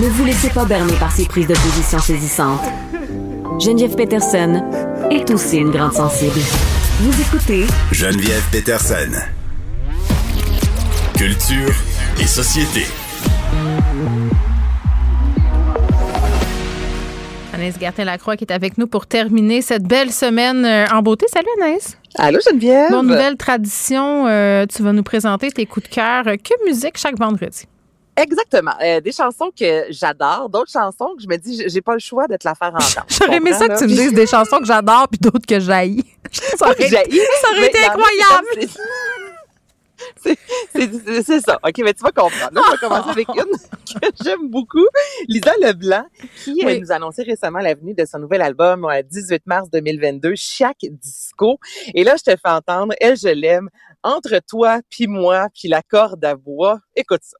Ne vous laissez pas berner par ces prises de position saisissantes. Geneviève Peterson est aussi une grande sensible. Vous écoutez Geneviève Peterson. Culture et société. Anaïs Gertin-Lacroix qui est avec nous pour terminer cette belle semaine euh, en beauté. Salut Anaïs. Allô Geneviève. Bon, nouvelle tradition, euh, tu vas nous présenter tes coups de cœur. Euh, que musique chaque vendredi? Exactement. Euh, des chansons que j'adore, d'autres chansons que je me dis, j'ai pas le choix de te la faire entendre. J'aurais aimé ça que tu me dises des chansons que j'adore puis d'autres que j'haïs. Ça aurait, ça aurait été incroyable. C'est ça. OK, mais tu vas comprendre. Là, on va commencer avec une que j'aime beaucoup. Lisa Leblanc, qui euh, nous a annoncé récemment la venue de son nouvel album, le 18 mars 2022, Chaque Disco. Et là, je te fais entendre, Elle, je l'aime, Entre toi puis moi puis la corde à bois. Écoute ça.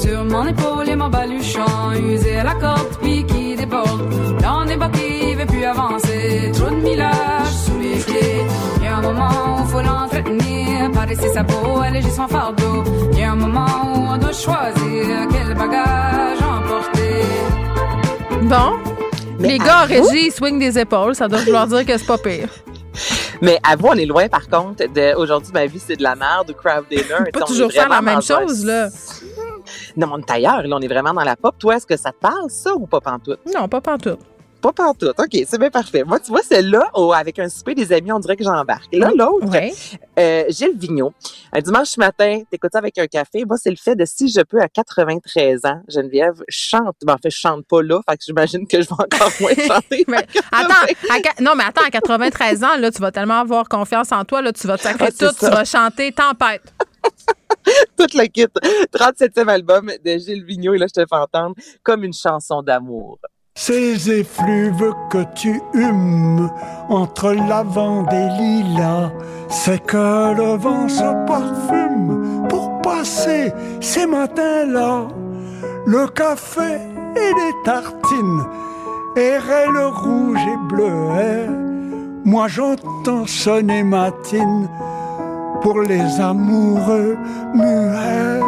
Sur mon épaule et mon baluchon, usé à la corde puis qui déborde. Dans des bas qui veut plus avancer, trop de millage sous les pieds. Il y a un moment où faut l'entretenir, par laisser sa peau alléger son fardeau. Il y a un moment où on doit choisir quel bagage emporter. Bon. les gars, Régie, swing des épaules, ça doit vouloir dire que c'est pas pire. Mais à vous, on est loin, par contre, de aujourd'hui, ma vie, c'est de la merde ou crowd dinner. Pas toujours faire la même chose, là. Non, on est ailleurs, là, on est vraiment dans la pop. Toi, est-ce que ça te parle, ça, ou pas pantoute? Non, pas pantoute. Pas pantoute. OK, c'est bien parfait. Moi, tu vois, celle-là, oh, avec un souper des amis, on dirait que j'embarque. Là, l'autre, euh, Gilles Vigneault. Un dimanche matin, t'écoutes ça avec un café. Moi, c'est le fait de si je peux à 93 ans, Geneviève, chante. Ben, en fait, je chante pas là. Fait que j'imagine que je vais encore moins chanter. mais, attends, non, mais attends, à 93 ans, là, tu vas tellement avoir confiance en toi, là, tu vas te sacrer ah, tout, tu vas chanter Tempête. Toute la kit. 37e album de Gilles Vigneault. Et là, je te fais entendre comme une chanson d'amour. Ces effluves que tu humes entre lavande et lilas, c'est que le vent se parfume pour passer ces matins-là. Le café et les tartines, et le rouge et bleu. Moi j'entends sonner matine pour les amoureux muets.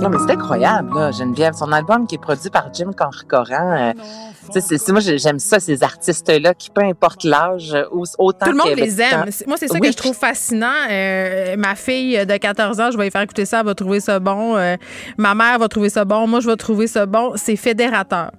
Non, mais c'est incroyable, là, Geneviève. Son album qui est produit par Jim Corcoran. Euh, c'est, moi, j'aime ça, ces artistes-là, qui, peu importe l'âge, autant Tout le monde les aime. Moi, c'est ça que je trouve fascinant. Euh, ma fille de 14 ans, je vais lui faire écouter ça, elle va trouver ça bon. Euh, ma mère va trouver ça bon. Moi, je vais trouver ça bon. C'est fédérateur.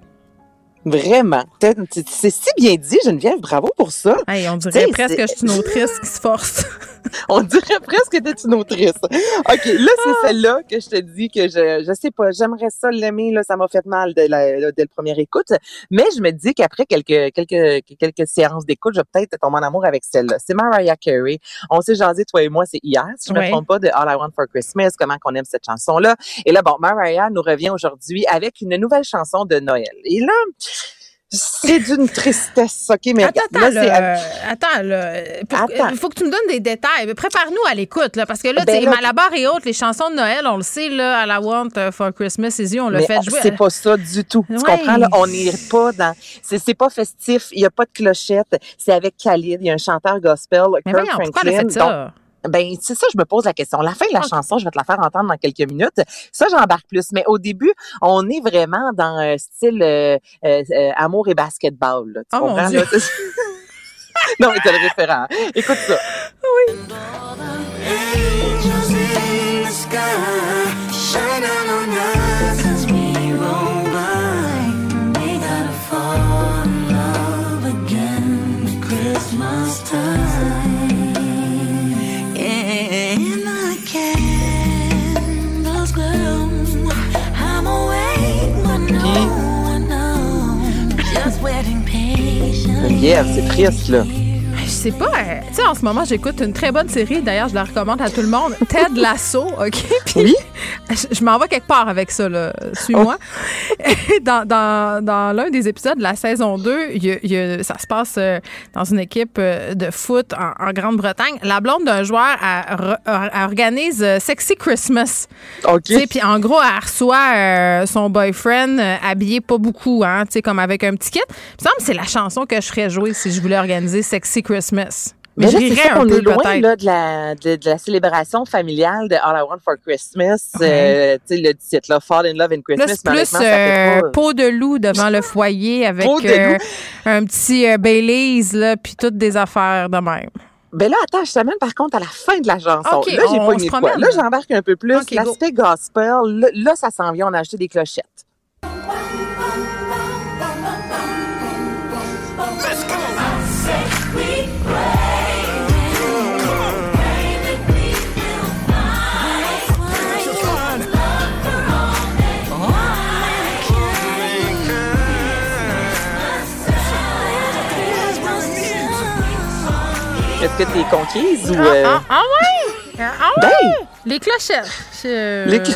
Vraiment. C'est si bien dit, Geneviève. Bravo pour ça. Hey, on dirait presque que je suis une autrice qui se force. on dirait presque que tu es une autrice. OK, là, c'est ah. celle-là que je te dis que je, je sais pas, j'aimerais ça l'aimer. Là, ça m'a fait mal dès la, dès le premier écoute. Mais je me dis qu'après quelques, quelques, quelques séances d'écoute, je vais peut-être tomber en amour avec celle-là. C'est Mariah Carey. On s'est jasé, toi et moi, c'est hier, si je ne me trompe pas, de All I Want for Christmas, comment qu'on aime cette chanson-là. Et là, bon, Mariah nous revient aujourd'hui avec une nouvelle chanson de Noël. Et là, c'est d'une tristesse, OK? Mais attends, là, là, attends, là, il faut que tu me donnes des détails. Prépare-nous à l'écoute, là, parce que là, ben, Malabar et autres, les chansons de Noël, on le sait, là, à la Want for Christmas is You, on l'a fait jouer. C'est pas ça du tout. Tu comprends, là? On n'est pas dans. C'est pas festif, il n'y a pas de clochette. C'est avec Khalid, il y a un chanteur gospel, mais Kurt Franklin. Pourquoi elle a fait ça? Ben, c'est ça, je me pose la question. La fin de la chanson, je vais te la faire entendre dans quelques minutes. Ça, j'embarque plus. Mais au début, on est vraiment dans un style euh, euh, euh, amour et basketball. Là, tu oh comprends? Là? non, mais t'as le référent. Écoute ça. Oui. C'est triste, là. C'est pas. euh, tu sais, en ce moment, j'écoute une très bonne série. D'ailleurs, je la recommande à tout le monde. Ted Lasso, OK? Puis, Oui. Je, je m'en vais quelque part avec ça, là. Suis-moi. dans dans, dans l'un des épisodes de la saison 2, il y a- il y a- ça se passe euh, dans une équipe euh, de foot en, en Grande-Bretagne. La blonde d'un joueur organise Sexy Christmas. OK. Sais, puis en gros, elle reçoit euh, son boyfriend euh, habillé pas beaucoup, hein, tu sais, comme avec un petit kit. Il me semble que c'est la chanson que je ferais jouer si je voulais organiser Sexy Christmas. Mais, Mais je là, ça peu est loin là, de, la, de, de la célébration familiale de All I Want for Christmas. Euh, tu sais, le titre, là, Fall in Love in Christmas. Là, c'est mais plus euh, pas- peau de loup devant le foyer avec euh, un petit euh, Baileys, là, puis toutes des affaires de même. Ben là, attends, je t'amène par contre à la fin de la chanson. OK, là, j'ai on pas mis de quoi. Là, j'embarque un peu plus. OK, go. L'aspect gospel, là, là, ça s'en vient, on a acheté des clochettes. Est-ce que t'es conquise ou... Ah, euh, ah, ah ouais? Ah ouais? Ben! Les clochettes. Les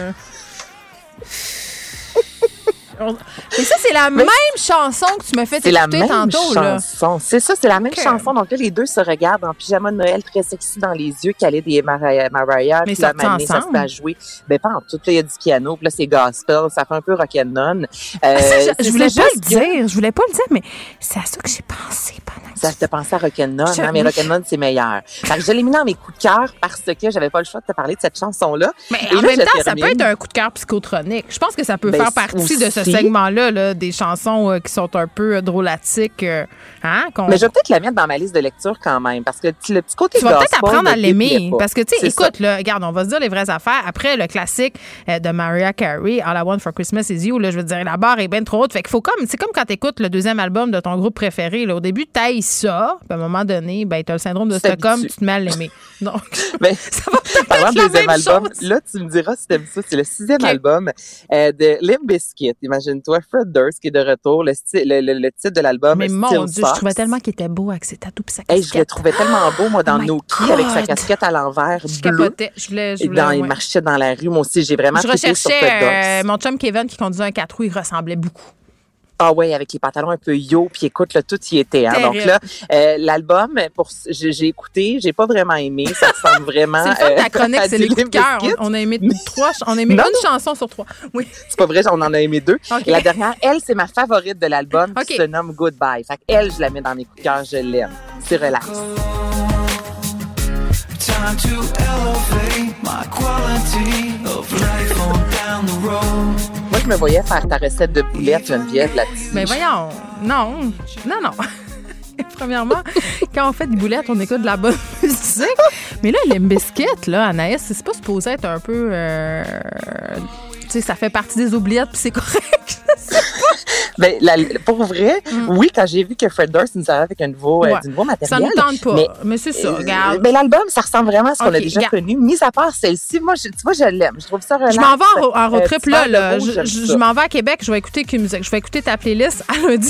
On- Mais ça, c'est la même chanson que tu m'as fait C'est la écouter même tantôt, là. chanson. C'est ça, c'est la même chanson. Donc là, les deux se regardent en pyjama de Noël très sexy dans les yeux, calé des Mariah. Mariah Mais puis ça se met à jouer. Ben pas en tout. Là, il y a du piano, puis là, c'est gospel. Ça fait un peu rock'n'none. Euh, Ah, je, je voulais pas le dire, je voulais pas le dire, mais c'est à ça que j'ai pensé pendant Ça te pensait à rock'n'none, hein, mais rock'n'none, c'est meilleur. Fait que je l'ai mis dans mes coups de cœur parce que j'avais pas le choix de te parler de cette chanson-là. Mais Et en là, même temps, ça peut être un coup de cœur psychotronique. Je pense que ça peut Ben, faire partie de ce segment-là, là, des chansons euh, qui sont un peu euh, drôlatiques. euh, hein, Mais je vais peut-être la mettre dans ma liste de lecture quand même, parce que le petit côté tu vas peut-être apprendre à l'aimer. Parce que, tu sais, écoute, là, regarde, on va se dire les vraies affaires. Après le classique de Mariah Carey, All I Want for Christmas is You, là, je veux dire, la barre est bien trop haute. Fait qu'il faut comme, c'est comme quand tu écoutes le deuxième album de ton groupe préféré. Là, au début, tu tailles ça. Puis à un moment donné, ben, tu as le syndrome de Stockholm, tu te mets à l'aimer. Donc, Mais ça va peut-être la deuxième même album, chose. là, tu me diras si t'aimes ça. C'est le sixième album euh, de Limp Bizkit. Imagine-toi, Fred Durst qui est de retour. Le, le, le- le titre de l'album, Mais Still mon Dieu, je trouvais tellement qu'il était beau avec ses tatous pis sa Hey, je le casquette. trouvais tellement beau, moi, dans Oh Noki, avec sa casquette à l'envers Je bleu. capotais. Je voulais, je Et voulais, dans, il marchait dans la rue. Moi aussi, j'ai vraiment Je trippé sur recherchais Fred euh, Durst. mon chum Kevin qui conduisait un 4 roues, il ressemblait beaucoup. Ah ouais, avec les pantalons un peu yo, puis écoute, là, tout y était. Hein. Donc là, euh, l'album, pour j'ai écouté, j'ai pas vraiment aimé. Ça ressemble vraiment. C'est euh, chronique, c'est les coups de cœur. On, on a aimé trois, on a aimé Non, une chanson sur trois. Oui. C'est pas vrai, on en a aimé deux. Et la dernière, elle, c'est ma favorite de l'album qui se nomme Goodbye. Fait elle, je la mets dans mes coups de cœur, je l'aime. C'est relax. Time to elevate my quality of life on down the road. Moi, je me voyais faire ta recette de boulettes, Geneviève, là-dessus. Mais voyons, non, non, non. Premièrement, quand on fait des boulettes, on écoute de la bonne musique. Mais là, les biscuits, là, Anaïs, c'est pas supposé être un peu. euh, tu sais, ça fait partie des oubliettes, puis c'est correct. Ben, la- pour vrai, oui, quand j'ai vu que Fred Durst nous arrivait avec un nouveau, euh, Mm. Du nouveau Ça matériel. nous tente pas. Mais, Mais, c'est ça, euh, regarde. ben, l'album, ça ressemble vraiment à ce qu'on a déjà regarde. connu. Mis à part celle-ci, moi, je, tu vois, je l'aime. Je trouve ça relax. Je m'en vais en, en road Euh, trip là. là. Je, ça. je m'en vais à Québec. Je vais écouter que musique. Je vais écouter ta playlist à lundi